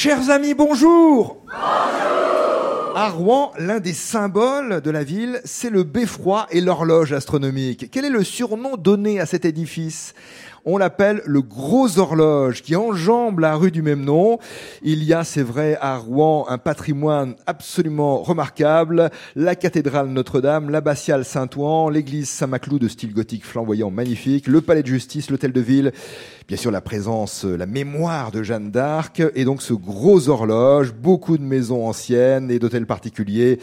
Chers amis, bonjour. À Rouen, l'un des symboles de la ville, c'est le beffroi et l'horloge astronomique. Quel est le surnom donné à cet édifice? On l'appelle le Gros Horloge, qui enjambe la rue du même nom. Il y a, c'est vrai, à Rouen, un patrimoine absolument remarquable. La cathédrale Notre-Dame, l'abbatiale Saint-Ouen, l'église Saint-Maclou de style gothique flamboyant magnifique, le palais de justice, l'hôtel de ville, bien sûr la présence, la mémoire de Jeanne d'Arc, et donc ce gros horloge, beaucoup de maisons anciennes et d'hôtels particuliers,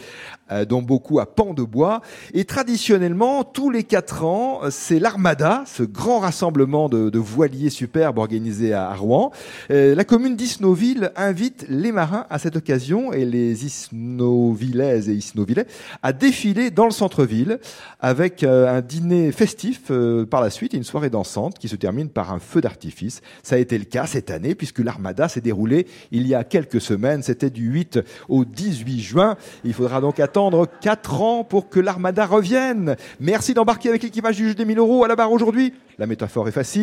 euh, dont beaucoup à pan de bois. Et traditionnellement, tous les quatre ans, c'est l'Armada, ce grand rassemblement de, de, voiliers superbes organisé à, Rouen. Euh, la commune d'Isnoville invite les marins à cette occasion et les Isnovillaises et Isnovillais à défiler dans le centre-ville avec euh, un dîner festif par la suite et une soirée dansante qui se termine par un feu d'artifice. Ça a été le cas cette année puisque l'Armada s'est déroulée il y a quelques semaines. C'était du 8 au 18 juin. Il faudra donc attendre attendre 4 ans pour que l'Armada revienne. Merci d'embarquer avec l'équipage du jeu des 1000 euros à la barre aujourd'hui. La métaphore est facile.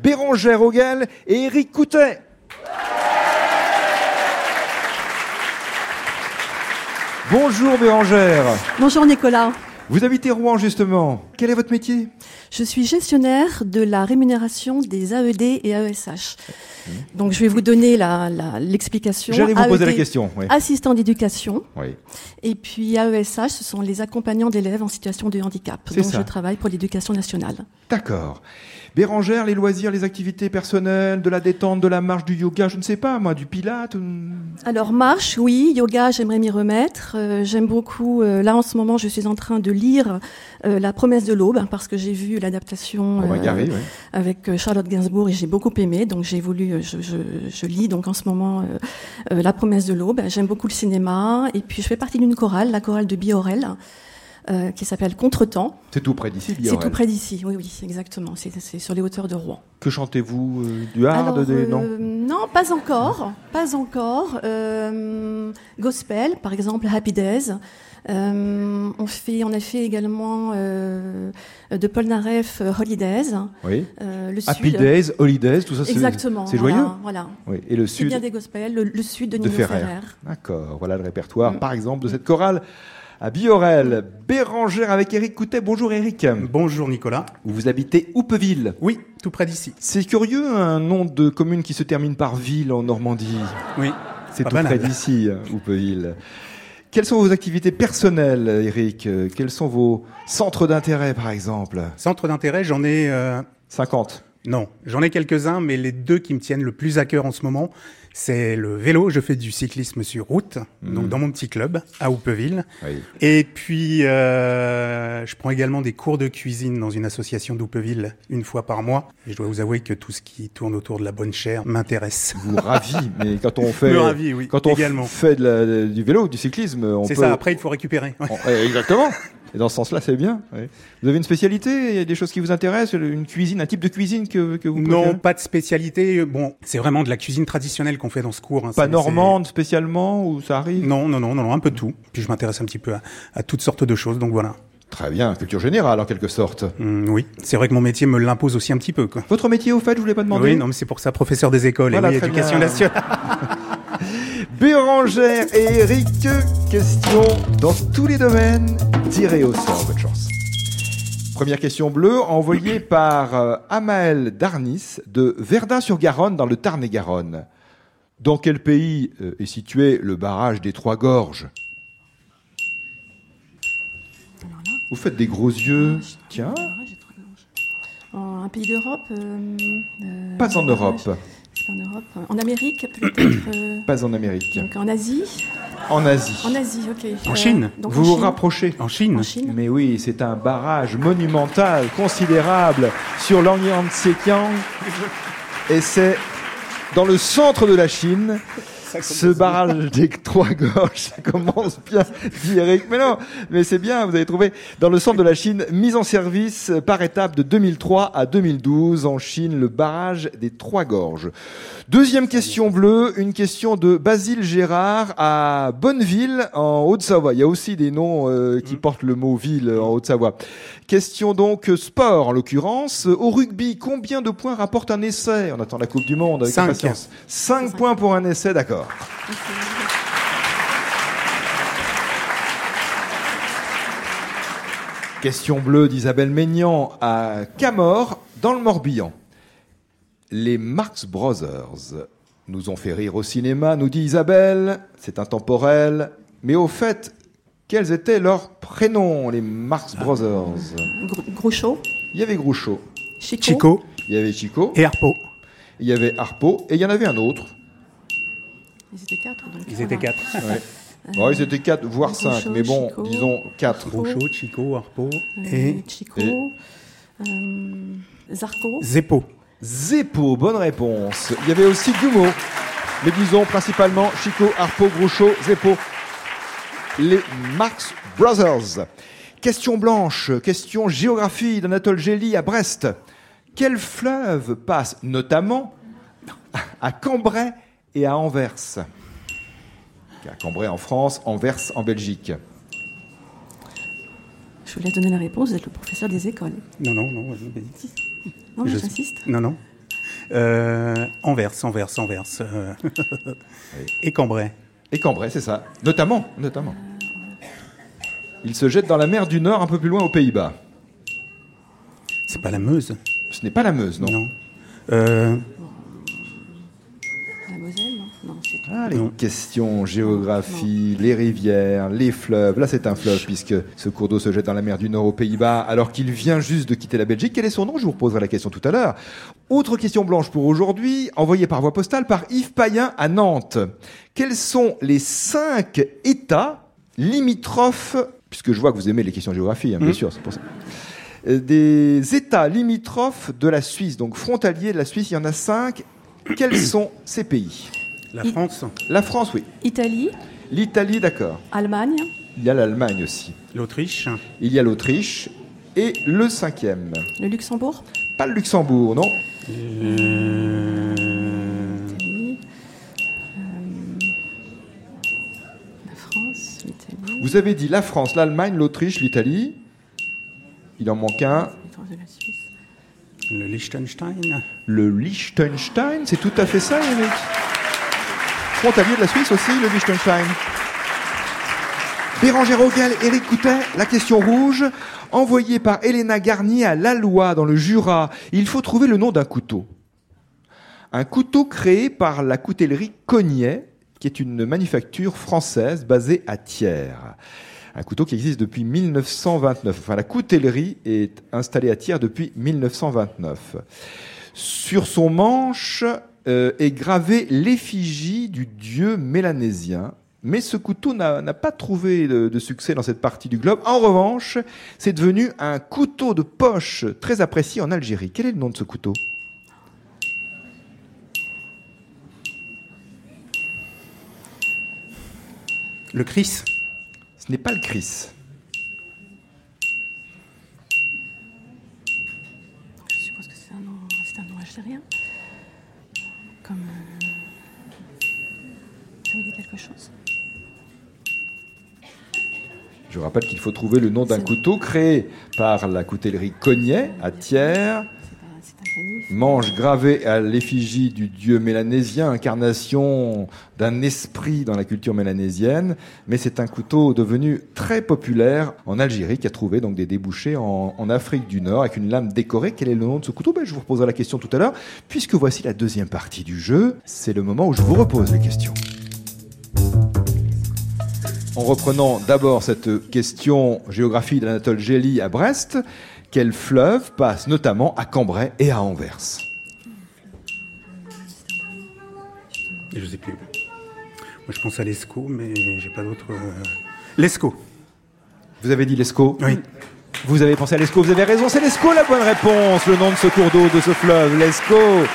Bérangère Auguel et Eric Coutet. Bonjour Bérangère. Bonjour Nicolas. Vous habitez Rouen justement. Quel est votre métier? Je suis gestionnaire de la rémunération des AED et AESH. Donc je vais vous donner l'explication. La, J'allais vous poser la e question. Oui. Assistant d'éducation. Oui. Et puis AESH, ce sont les accompagnants d'élèves en situation de handicap. Donc je travaille pour l'éducation nationale. D'accord. Bérangère, les loisirs, les activités personnelles, de la détente, de la marche, du yoga, je ne sais pas, moi, du pilate Alors, marche, oui. Yoga, j'aimerais m'y remettre. Euh, j'aime beaucoup. Euh, là, en ce moment, je suis en train de lire euh, La promesse de l'aube, hein, parce que j'ai vu l'adaptation avec Charlotte Gainsbourg et j'ai beaucoup aimé. Donc, j'ai voulu. Je, je, je, lis donc en ce moment La promesse de l'aube. J'aime beaucoup le cinéma. Et puis, je fais partie d'une chorale, la chorale de Biorel. Euh, qui s'appelle Contretemps. C'est tout près d'ici, C'est tout près d'ici, oui, oui, exactement. C'est sur les hauteurs de Rouen. Que chantez-vous euh, Du hard euh, non, non, pas encore. Pas encore. gospel, par exemple, Happy Days. On, fait, on a fait également de Paul Naref Holidays. Oui. le Happy Days, Holidays, tout ça c'est Exactement. C'est joyeux. Voilà. Oui. Et le sud. bien des gospels, le, sud de Nino Ferrer. D'accord. Voilà le répertoire, mm. par exemple, de cette chorale à Biorel. Bérangère avec Eric Coutet. Bonjour Eric. Bonjour Nicolas. Vous habitez Houpeville. Oui, tout près d'ici. C'est curieux un nom de commune qui se termine par ville en Normandie. Oui. C'est tout près d'ici, Houpeville. Quelles sont vos activités personnelles, Eric Quels sont vos centres d'intérêt, par exemple Centres d'intérêt, j'en ai... 50 euh, Non, j'en ai quelques-uns, mais les deux qui me tiennent le plus à cœur en ce moment, c'est le vélo. Je fais du cyclisme sur route, donc mhm. dans mon petit club à Houpeville. Et puis, euh, je prends également des cours de cuisine dans une association d'Houpeville une fois par mois. Et je dois vous avouer que tout ce qui tourne autour de la bonne chair m'intéresse. Vous ravit, mais quand on fait, oui, quand on fait du vélo, du cyclisme, on C'est ça. Après, il faut récupérer. exactement. Et dans ce sens-là, c'est bien. Vous avez une spécialité? Il y a des choses qui vous intéressent? Une cuisine, un type de cuisine que, que vous Non, pas de spécialité. Bon, c'est vraiment de la cuisine traditionnelle qu'on fait dans ce cours. Hein. Pas normande spécialement ou ça arrive? Non, non, non, non, un peu de tout. Puis je m'intéresse un petit peu à, toutes sortes de choses, donc voilà. Très bien, culture générale en quelque sorte. Mmh, oui, c'est vrai que mon métier me l'impose aussi un petit peu. Quoi. Votre métier au fait, je voulais pas demander Oui, non, mais c'est pour ça, professeur des écoles et oui, éducation nationale. Bérangère et Eric, question dans tous les domaines. Tirez au sort, bonne chance. Première question bleue, envoyée par euh, Amael Darnis de Verdun-sur-Garonne dans le Tarn-et-Garonne. Dans quel pays euh, est situé le barrage des Trois Gorges? Vous faites des gros yeux. Tiens. Un pays d'Europe euh, Pas en Europe en Europe. En Amérique, peut-être euh, Pas en Amérique. Donc en Asie En Asie. En Asie, ok. En Chine euh, Vous vous rapprochez. En Chine. en Chine. Mais oui, c'est un barrage monumental, considérable, sur l'Angyang Et c'est dans le centre de la Chine. Ce barrage des trois gorges, ça commence bien, dit Eric. Mais non, mais c'est bien, vous avez trouvé dans le centre de la Chine, mise en service par étape de 2003 à 2012 en Chine, le barrage des trois gorges. Deuxième question bleue, une question de Basile Gérard à Bonneville en Haute-Savoie. Il y a aussi des noms euh, qui mm. portent le mot ville en Haute-Savoie. Question donc sport en l'occurrence. Au rugby, combien de points rapporte un essai? On attend la Coupe du Monde avec Cinq. impatience. Cinq points pour un essai, d'accord. Question bleue d'Isabelle Maignan à Camor, dans le Morbihan. Les Marx Brothers nous ont fait rire au cinéma, nous dit Isabelle, c'est intemporel. Mais au fait, quels étaient leurs prénoms, les Marx ah. Brothers Groucho. Il y avait Groucho. Chico. Il y avait Chico. Et Harpo. Il y avait Harpo. Et il y en avait un autre. Ils étaient quatre. ils étaient quatre. ils étaient quatre, voire cinq. Mais bon, disons quatre. Groucho, Chico, Harpo. Euh, et Chico. Euh, Zarco. Zeppo. Zeppo, bonne réponse. Il y avait aussi Gumo. Mais disons principalement Chico, Harpo, Groucho, Zeppo. Les Marx Brothers. Question blanche, question géographie d'Anatole Gély à Brest. Quel fleuve passe notamment à Cambrai et à Anvers? À Cambrai en France, Anvers en Belgique. Je voulais donner la réponse, vous êtes le professeur des écoles. Non, non, non. Non, j'insiste. Non, non. Euh, Anvers, Anvers, Anvers. Euh, et Cambrai. Et Cambrai, c'est ça. Notamment, notamment. Il se jette dans la mer du Nord, un peu plus loin aux Pays-Bas. C'est pas la Meuse. Ce n'est pas la Meuse, non. Non. Euh, Ah, les questions géographie, les rivières, les fleuves. Là, c'est un fleuve puisque ce cours d'eau se jette dans la mer du Nord aux Pays-Bas alors qu'il vient juste de quitter la Belgique. Quel est son nom? Je vous reposerai la question tout à l'heure. Autre question blanche pour aujourd'hui, envoyée par voie postale par Yves Payen à Nantes. Quels sont les cinq États limitrophes, puisque je vois que vous aimez les questions géographie, hein, bien mmh. sûr, c'est pour ça euh, des États limitrophes de la Suisse, donc frontaliers de la Suisse, il y en a cinq. Quels sont ces pays? La France La France, oui. Italie L'Italie, d'accord. Allemagne Il y a l'Allemagne aussi. L'Autriche Il y a l'Autriche. Et le cinquième Le Luxembourg Pas le Luxembourg, non. Euh, Vous avez dit la France, l'Allemagne, l'Autriche, l'Italie. Il en manque un. Le Liechtenstein. Le Liechtenstein, c'est tout à fait ça, Eric frontalier de la Suisse aussi, le Liechtenstein. Bérangère Rogel, Éric Coutet, la question rouge. Envoyée par Elena Garnier à Lalois, dans le Jura, il faut trouver le nom d'un couteau. Un couteau créé par la coutellerie Cognet, qui est une manufacture française basée à Thiers. Un couteau qui existe depuis 1929. Enfin, la coutellerie est installée à Thiers depuis 1929. Sur son manche, euh, est gravé l'effigie du dieu mélanésien. Mais ce couteau n'a pas trouvé de, succès dans cette partie du globe. En revanche, c'est devenu un couteau de poche très apprécié en Algérie. Quel est le nom de ce couteau? Le Chris Ce n'est pas le Chris. Je suppose que c'est un nom algérien. Comme. Ça dit quelque chose? Je rappelle qu'il faut trouver le nom d'un couteau créé par la coutellerie Cognet à Thiers manche gravée à l'effigie du dieu mélanésien, incarnation d'un esprit dans la culture mélanésienne, mais c'est un couteau devenu très populaire en Algérie qui a trouvé donc des débouchés en, Afrique du Nord avec une lame décorée. Quel est le nom de ce couteau? Ben, Je vous reposerai la question tout à l'heure, puisque voici la deuxième partie du jeu. C'est le moment où je vous repose les questions. En reprenant d'abord cette question géographie d'Anatole Gély à Brest, quel fleuve passe notamment à Cambrai et à Anvers Je ne sais plus. Moi, je pense à l'Escaut, mais j'ai pas d'autre. Euh, L'Escaut. Vous avez dit l'Escaut Oui. Vous avez pensé à l'Escaut, vous avez raison, c'est l'Escaut la bonne réponse, le nom de ce cours d'eau, de ce fleuve, l'Escaut.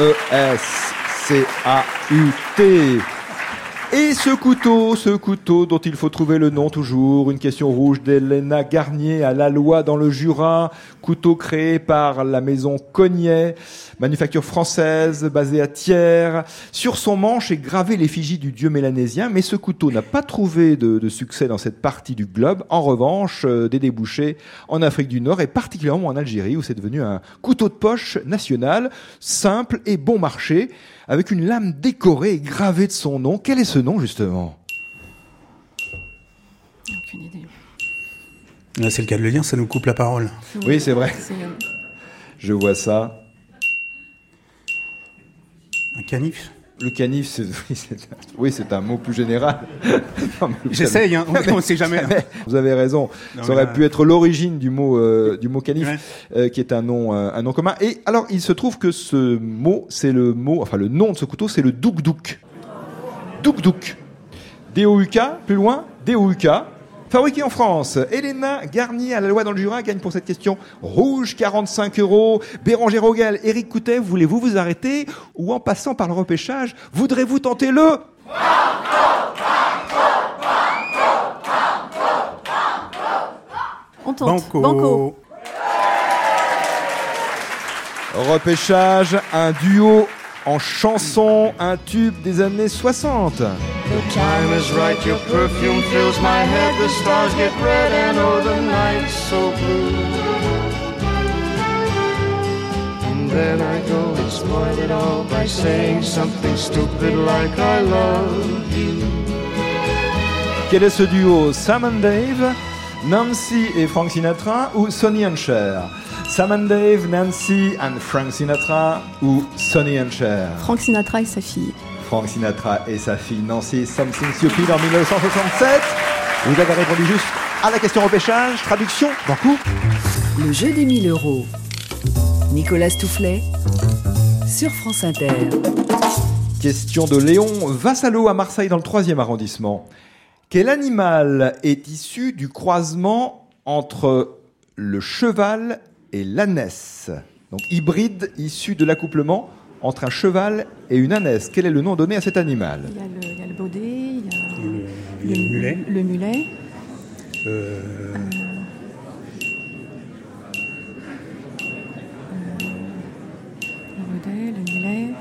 E-S-C-A-U-T. Et ce couteau, ce couteau dont il faut trouver le nom toujours, une question rouge d'Elena Garnier à la loi dans le Jura, couteau créé par la maison Cognet, manufacture française basée à Thiers. Sur son manche est gravé l'effigie du dieu mélanésien, mais ce couteau n'a pas trouvé de, succès dans cette partie du globe. En revanche, euh, des débouchés en Afrique du Nord et particulièrement en Algérie où c'est devenu un couteau de poche national, simple et bon marché avec une lame décorée et gravée de son nom. Quel est ce nom justement? Aucune idée. Là, c'est le cas de le dire, ça nous coupe la parole. Oui, c'est vrai. Je vois ça. Un canif? Le canif, c'est oui, c'est un mot plus général. J'essaye, hein, on ne sait jamais. Vous avez raison. ça aurait pu être l'origine du mot euh, du mot canif, euh, qui est un nom euh, un nom commun. Et alors, il se trouve que ce mot, c'est le mot, enfin le nom de ce couteau, c'est le douk douk. Douk douk. D-O-U-K, plus loin, D-O-U-K. Fabriqué en France, Elena Garnier à la loi dans le Jura gagne pour cette question rouge 45 euros. Bérangère Rogel, Eric Coutet, voulez-vous vous arrêter ou en passant par le repêchage, voudrez-vous tenter le On tente. Banco. Repêchage, un duo en chanson, un tube des années 60. The time is right, your perfume fills my head, the stars get red and oh the night's so blue. And then I go and spoil it all by saying something stupid like I love you. Quel est ce duo Sam and Dave, Nancy et Frank Sinatra ou Sonny and Cher? Sam and Dave, Nancy and Frank Sinatra ou Sonny and Cher? Frank Sinatra et sa fille. Frank Sinatra et sa fille Nancy Something Stupid en 1967. Vous avez répondu juste à la question repêchage. Traduction, coup. Le jeu des 1000 euros. Nicolas Toufflet sur France Inter. Question de Léon Vassalo à Marseille dans le 3e arrondissement. Quel animal est issu du croisement entre le cheval et l'ânesse. Donc hybride issu de l'accouplement entre un cheval et une ânesse. Quel est le nom donné à cet animal? Il y, a le, il y a le baudet, il y a le, le, mulet. Le mulet. Euh... Euh... Le baudet, le mulet.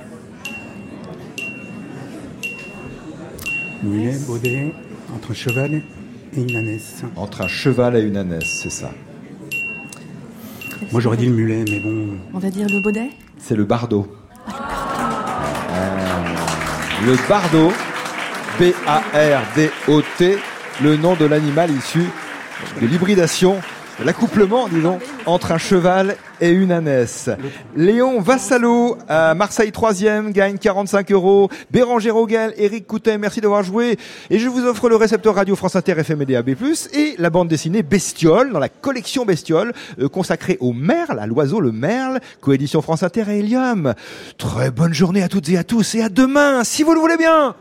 Mulet, baudet, entre un cheval et une ânesse. Entre un cheval et une ânesse, c'est ça. Moi j'aurais dit le mulet, mais bon. On va dire le baudet C'est le bardo. Ah, le bardo, B-A-R-D-O-T, le nom de l'animal issu de l'hybridation l'accouplement, disons, entre un cheval et une ânesse. Léon Vassalo, à Marseille 3e, gagne 45 euros. Béranger Rogel, Eric Coutet, merci d'avoir joué. Et je vous offre le récepteur radio France Inter FM et DAB+, et la bande dessinée Bestiole, dans la collection Bestiole, euh, consacrée au merle, à l'oiseau le merle, coédition France Inter et Helium. Très bonne journée à toutes et à tous, et à demain, si vous le voulez bien